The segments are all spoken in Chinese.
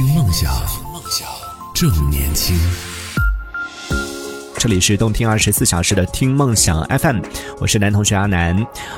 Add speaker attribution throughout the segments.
Speaker 1: 听梦想，正年轻。
Speaker 2: 这里是动听二十四小时的听梦想 FM，我是男同学阿南。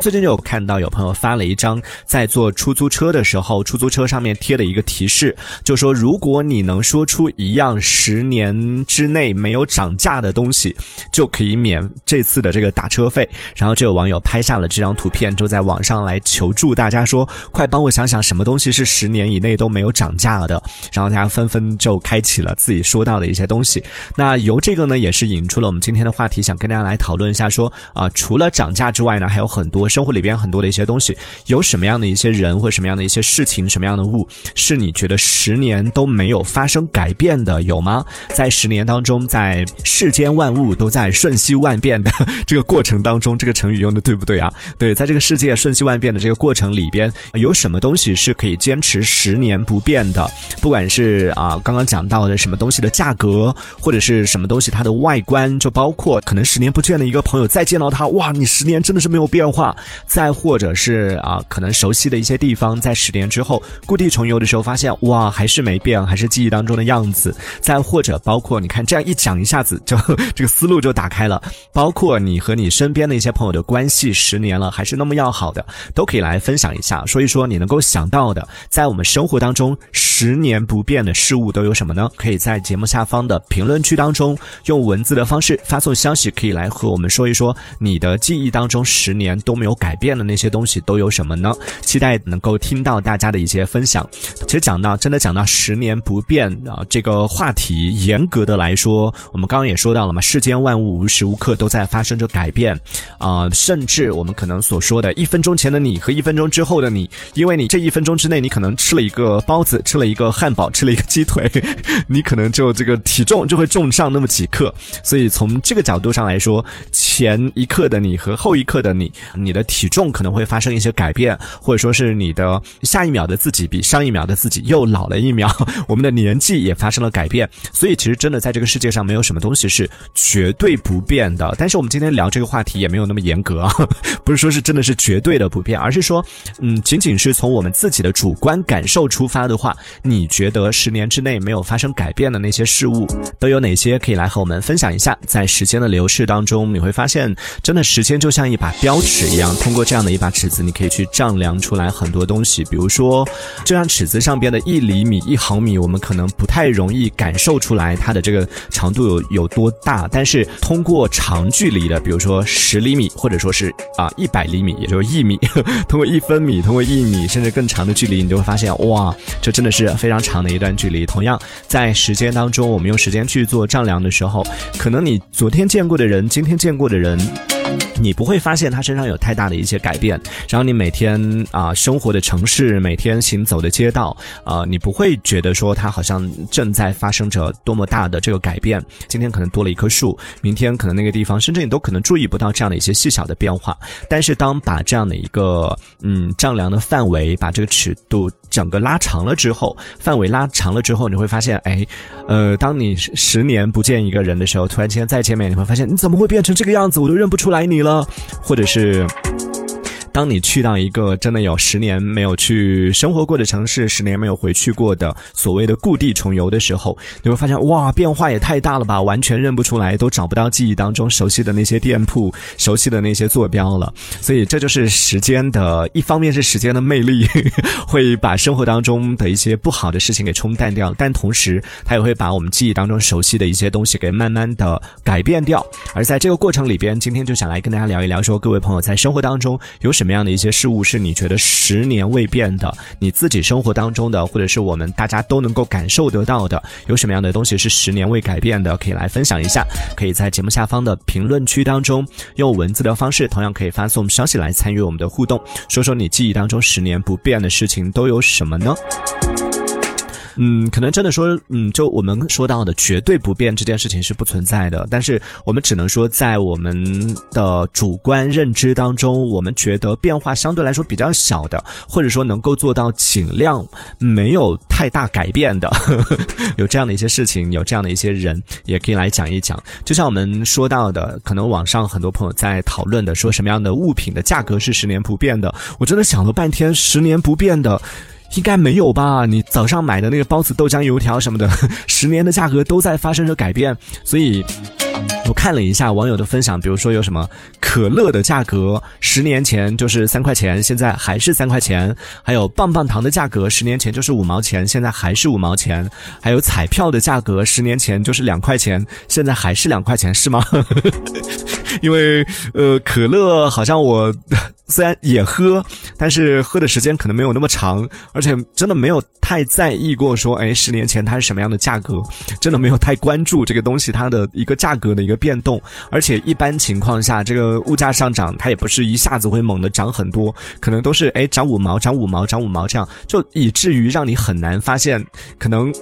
Speaker 2: 最近就有看到有朋友发了一张在坐出租车的时候，出租车上面贴的一个提示，就说如果你能说出一样十年之内没有涨价的东西，就可以免这次的这个打车费。然后就有网友拍下了这张图片，就在网上来求助大家说，快帮我想想什么东西是十年以内都没有涨价的。然后大家纷纷就开启了自己说到的一些东西。那由这个呢，也是引。出了我们今天的话题，想跟大家来讨论一下，说啊，除了涨价之外呢，还有很多生活里边很多的一些东西，有什么样的一些人或什么样的一些事情，什么样的物，是你觉得十年都没有发生改变的，有吗？在十年当中，在世间万物都在瞬息万变的这个过程当中，这个成语用的对不对啊？对，在这个世界瞬息万变的这个过程里边，有什么东西是可以坚持十年不变的？不管是啊，刚刚讲到的什么东西的价格，或者是什么东西它的外观。观就包括可能十年不见的一个朋友，再见到他，哇，你十年真的是没有变化。再或者是啊，可能熟悉的一些地方，在十年之后故地重游的时候，发现哇，还是没变，还是记忆当中的样子。再或者包括你看这样一讲，一下子就 这个思路就打开了。包括你和你身边的一些朋友的关系，十年了还是那么要好的，都可以来分享一下，说一说你能够想到的，在我们生活当中十年不变的事物都有什么呢？可以在节目下方的评论区当中用文字的。方式发送消息可以来和我们说一说你的记忆当中十年都没有改变的那些东西都有什么呢？期待能够听到大家的一些分享。其实讲到真的讲到十年不变啊这个话题，严格的来说，我们刚刚也说到了嘛，世间万物无时无刻都在发生着改变啊，甚至我们可能所说的一分钟前的你和一分钟之后的你，因为你这一分钟之内你可能吃了一个包子，吃了一个汉堡，吃了一个鸡腿，你可能就这个体重就会重上那么几克。所以从这个角度上来说，前一刻的你和后一刻的你，你的体重可能会发生一些改变，或者说是你的下一秒的自己比上一秒的自己又老了一秒，我们的年纪也发生了改变。所以其实真的在这个世界上没有什么东西是绝对不变的。但是我们今天聊这个话题也没有那么严格啊，不是说是真的是绝对的不变，而是说，嗯，仅仅是从我们自己的主观感受出发的话，你觉得十年之内没有发生改变的那些事物都有哪些？可以来和我们分享一下。在时间的流逝当中，你会发发现，真的时间就像一把标尺一样，通过这样的一把尺子，你可以去丈量出来很多东西。比如说，这张尺子上边的一厘米、一毫米，我们可能不太容易感受出来它的这个长度有有多大，但是通过长距离的，比如说十厘米，或者说是啊一百厘米，也就是一米，通过一分米，通过一米，甚至更长的距离，你就会发现，哇，这真的是非常长的一段距离。同样，在时间当中，我们用时间去做丈量的时候，可能。可能你昨天见过的人，今天见过的的人。你不会发现他身上有太大的一些改变，然后你每天啊生活的城市，每天行走的街道，啊，你不会觉得说他好像正在发生着多么大的这个改变。今天可能多了一棵树，明天可能那个地方，甚至你都可能注意不到这样的一些细小的变化。但是当把这样的一个嗯丈量的范围，把这个尺度整个拉长了之后，范围拉长了之后，你会发现，哎，呃，当你十年不见一个人的时候，突然间再见面，你会发现你怎么会变成这个样子，我都认不出来你。了，或者是。当你去到一个真的有十年没有去生活过的城市，十年没有回去过的所谓的故地重游的时候，你会发现哇，变化也太大了吧，完全认不出来，都找不到记忆当中熟悉的那些店铺、熟悉的那些坐标了。所以这就是时间的一方面是时间的魅力，会把生活当中的一些不好的事情给冲淡掉，但同时它也会把我们记忆当中熟悉的一些东西给慢慢的改变掉。而在这个过程里边，今天就想来跟大家聊一聊，说各位朋友在生活当中有什。什么样的一些事物是你觉得十年未变的？你自己生活当中的，或者是我们大家都能够感受得到的，有什么样的东西是十年未改变的？可以来分享一下。可以在节目下方的评论区当中用文字的方式，同样可以发送消息来参与我们的互动，说说你记忆当中十年不变的事情都有什么呢？嗯，可能真的说，嗯，就我们说到的绝对不变这件事情是不存在的，但是我们只能说，在我们的主观认知当中，我们觉得变化相对来说比较小的，或者说能够做到尽量没有太大改变的，有这样的一些事情，有这样的一些人，也可以来讲一讲。就像我们说到的，可能网上很多朋友在讨论的，说什么样的物品的价格是十年不变的，我真的想了半天，十年不变的。应该没有吧？你早上买的那个包子、豆浆、油条什么的，十年的价格都在发生着改变，所以。看了一下网友的分享，比如说有什么可乐的价格，十年前就是三块钱，现在还是三块钱；还有棒棒糖的价格，十年前就是五毛钱，现在还是五毛钱；还有彩票的价格，十年前就是两块钱，现在还是两块钱，是吗？因为呃，可乐好像我虽然也喝，但是喝的时间可能没有那么长，而且真的没有太在意过说，哎，十年前它是什么样的价格，真的没有太关注这个东西它的一个价格的一个变变动。而且一般情况下，这个物价上涨，它也不是一下子会猛的涨很多，可能都是哎涨五毛、涨五毛、涨五毛这样，就以至于让你很难发现，可能。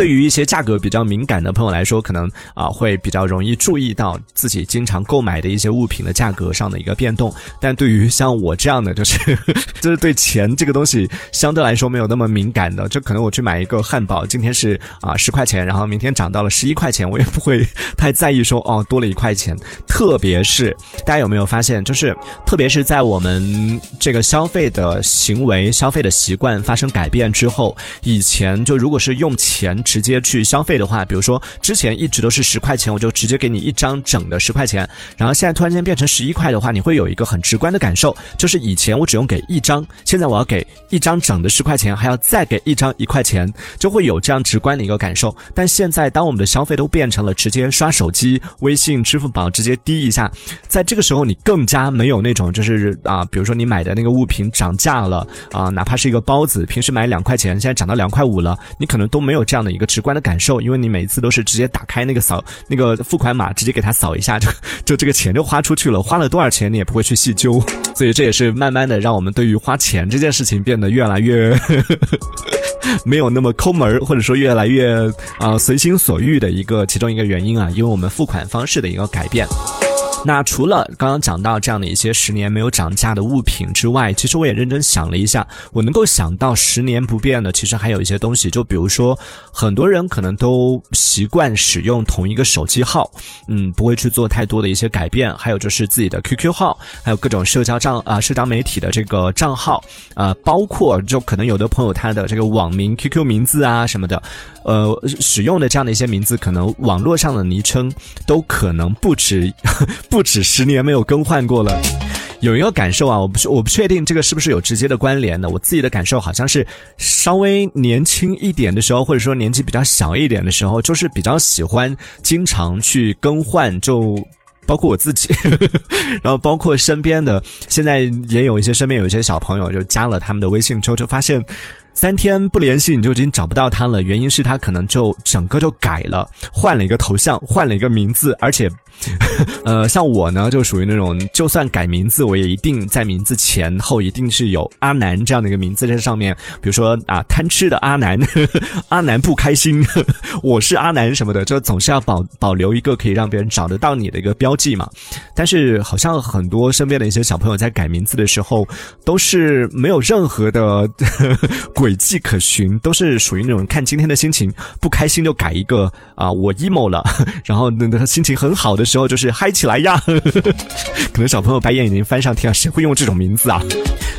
Speaker 2: 对于一些价格比较敏感的朋友来说，可能啊会比较容易注意到自己经常购买的一些物品的价格上的一个变动。但对于像我这样的，就是 就是对钱这个东西相对来说没有那么敏感的，就可能我去买一个汉堡，今天是啊十块钱，然后明天涨到了十一块钱，我也不会太在意说哦多了一块钱。特别是大家有没有发现，就是特别是在我们这个消费的行为、消费的习惯发生改变之后，以前就如果是用钱。直接去消费的话，比如说之前一直都是十块钱，我就直接给你一张整的十块钱，然后现在突然间变成十一块的话，你会有一个很直观的感受，就是以前我只用给一张，现在我要给一张整的十块钱，还要再给一张一块钱，就会有这样直观的一个感受。但现在当我们的消费都变成了直接刷手机、微信、支付宝直接滴一下，在这个时候你更加没有那种就是啊，比如说你买的那个物品涨价了啊，哪怕是一个包子，平时买两块钱，现在涨到两块五了，你可能都没有这样的一。个直观的感受，因为你每一次都是直接打开那个扫那个付款码，直接给他扫一下，就就这个钱就花出去了。花了多少钱你也不会去细究，所以这也是慢慢的让我们对于花钱这件事情变得越来越 没有那么抠门儿或者说越来越啊随心所欲的一个其中一个原因啊，因为我们付款方式的一个改变。那除了刚刚讲到这样的一些十年没有涨价的物品之外，其实我也认真想了一下，我能够想到十年不变的，其实还有一些东西，就比如说，很多人可能都习惯使用同一个手机号，嗯，不会去做太多的一些改变。还有就是自己的 QQ 号，还有各种社交账啊，社交媒体的这个账号，啊，包括就可能有的朋友他的这个网名、QQ 名字啊什么的，呃，使用的这样的一些名字，可能网络上的昵称都可能不止。不止十年没有更换过了，有一个感受啊，我不我不确定这个是不是有直接的关联的。我自己的感受好像是稍微年轻一点的时候，或者说年纪比较小一点的时候，就是比较喜欢经常去更换，就包括我自己，然后包括身边的，现在也有一些身边有一些小朋友就加了他们的微信之后，就发现。三天不联系你就已经找不到他了，原因是他可能就整个就改了，换了一个头像，换了一个名字，而且，呃，像我呢就属于那种，就算改名字，我也一定在名字前后一定是有阿南这样的一个名字在上面，比如说啊贪吃的阿南，阿南不开心，我是阿南什么的，就总是要保保留一个可以让别人找得到你的一个标记嘛。但是好像很多身边的一些小朋友在改名字的时候，都是没有任何的。轨迹可循，都是属于那种看今天的心情不开心就改一个啊，我 emo 了，然后那那心情很好的时候就是嗨起来呀。可能小朋友白眼已经翻上天了，谁会用这种名字啊？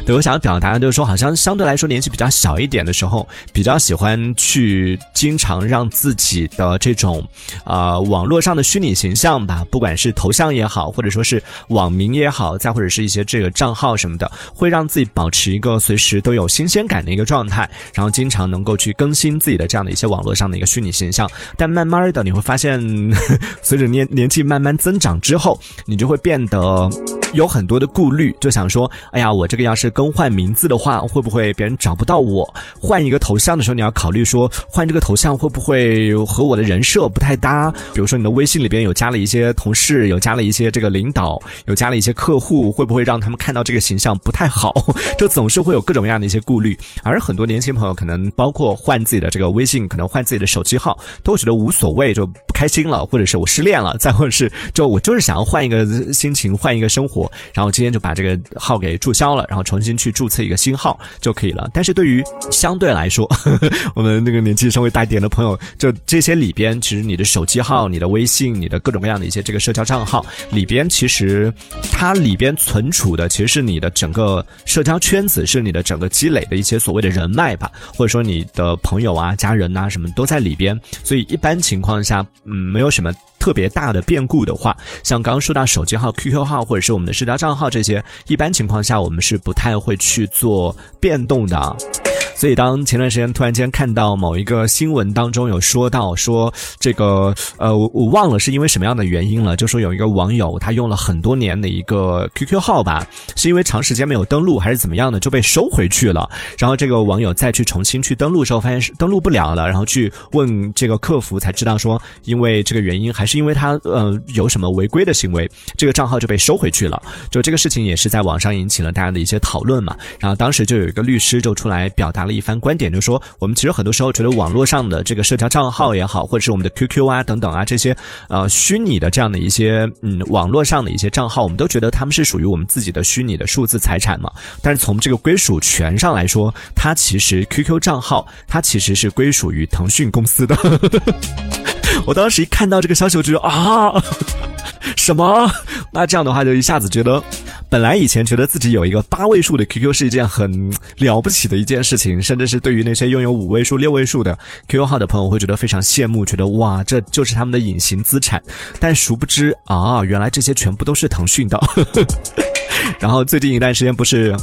Speaker 2: 对我想要表达的就是说，好像相对来说年纪比较小一点的时候，比较喜欢去经常让自己的这种啊网络上的虚拟形象吧，不管是头像也好，或者说是网名也好，再或者是一些这个账号什么的，会让自己保持一个随时都有新鲜感的一个状态。然后经常能够去更新自己的这样的一些网络上的一个虚拟形象，但慢慢的你会发现，随着年年纪慢慢增长之后，你就会变得有很多的顾虑，就想说，哎呀，我这个要是更换名字的话，会不会别人找不到我？换一个头像的时候，你要考虑说，换这个头像会不会和我的人设不太搭？比如说你的微信里边有加了一些同事，有加了一些这个领导，有加了一些客户，会不会让他们看到这个形象不太好？就总是会有各种各样的一些顾虑，而很多。年轻朋友可能包括换自己的这个微信，可能换自己的手机号，都觉得无所谓，就开心了，或者是我失恋了，再或者是就我就是想要换一个心情，换一个生活。然后今天就把这个号给注销了，然后重新去注册一个新号就可以了。但是对于相对来说，我们那个年纪稍微大一点的朋友，就这些里边，其实你的手机号、你的微信、你的各种各样的一些这个社交账号里边，其实它里边存储的其实是你的整个社交圈子，是你的整个积累的一些所谓的人脉吧，或者说你的朋友啊、家人呐什么都在里边。所以一般情况下，嗯，没有什么特别大的变故的话，像刚刚说到手机号、QQ 号或者是我们的社交账号这些，一般情况下我们是不太会去做变动的。所以，当前段时间突然间看到某一个新闻当中有说到说这个，呃，我我忘了是因为什么样的原因了，就说有一个网友他用了很多年的一个 QQ 号吧，是因为长时间没有登录还是怎么样的就被收回去了。然后这个网友再去重新去登录的时候，发现是登录不了了，然后去问这个客服才知道说，因为这个原因还是是因为他呃有什么违规的行为，这个账号就被收回去了。就这个事情也是在网上引起了大家的一些讨论嘛。然后当时就有一个律师就出来表达了。一番观点，就说我们其实很多时候觉得网络上的这个社交账号也好，或者是我们的 QQ 啊等等啊这些呃虚拟的这样的一些嗯网络上的一些账号，我们都觉得他们是属于我们自己的虚拟的数字财产嘛。但是从这个归属权上来说，它其实 QQ 账号它其实是归属于腾讯公司的。我当时一看到这个消息，我就觉得啊，什么？那这样的话就一下子觉得。本来以前觉得自己有一个八位数的 QQ 是一件很了不起的一件事情，甚至是对于那些拥有五位数、六位数的 QQ 号的朋友会觉得非常羡慕，觉得哇，这就是他们的隐形资产。但殊不知啊，原来这些全部都是腾讯的。然后最近一段时间不是。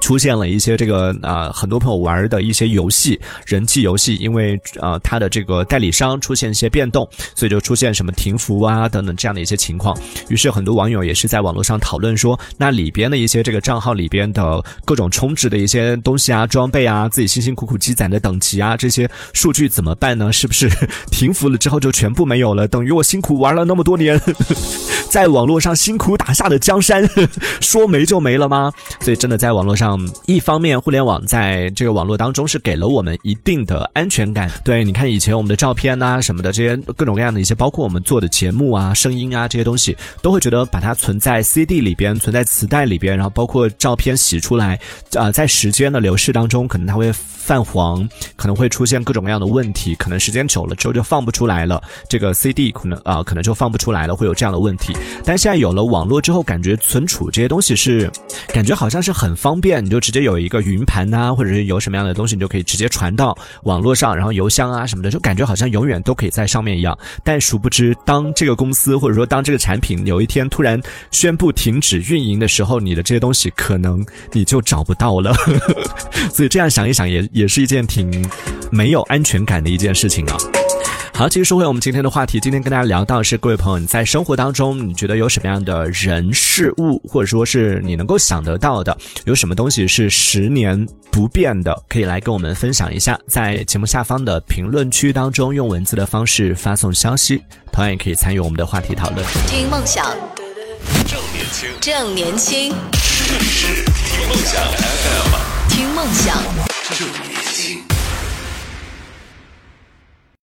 Speaker 2: 出现了一些这个啊，很多朋友玩的一些游戏，人气游戏，因为呃，它的这个代理商出现一些变动，所以就出现什么停服啊等等这样的一些情况。于是很多网友也是在网络上讨论说，那里边的一些这个账号里边的各种充值的一些东西啊、装备啊、自己辛辛苦苦积攒的等级啊这些数据怎么办呢？是不是停服了之后就全部没有了？等于我辛苦玩了那么多年，在网络上辛苦打下的江山，说没就没了吗？所以真的在网络上。嗯一方面，互联网在这个网络当中是给了我们一定的安全感。对，你看以前我们的照片呐什么的，这些各种各样的一些，包括我们做的节目啊、声音啊这些东西，都会觉得把它存在 CD 里边、存在磁带里边，然后包括照片洗出来，啊，在时间的流逝当中，可能它会。泛黄可能会出现各种各样的问题，可能时间久了之后就放不出来了。这个 CD 可能啊，可能就放不出来了，会有这样的问题。但现在有了网络之后，感觉存储这些东西是，感觉好像是很方便，你就直接有一个云盘呐，或者是有什么样的东西，你就可以直接传到网络上，然后邮箱啊什么的，就感觉好像永远都可以在上面一样。但殊不知，当这个公司或者说当这个产品有一天突然宣布停止运营的时候，你的这些东西可能你就找不到了。所以这样想一想也。也是一件挺没有安全感的一件事情啊。好，其实说回我们今天的话题，今天跟大家聊到是各位朋友，你在生活当中，你觉得有什么样的人事物，或者说是你能够想得到的，有什么东西是十年不变的，可以来跟我们分享一下，在节目下方的评论区当中用文字的方式发送消息，同样也可以参与我们的话题讨论。
Speaker 3: 听梦想，
Speaker 1: 正年轻，
Speaker 3: 正年轻，
Speaker 1: 这里是听梦想 FM，
Speaker 3: 听梦想。
Speaker 1: 正年轻。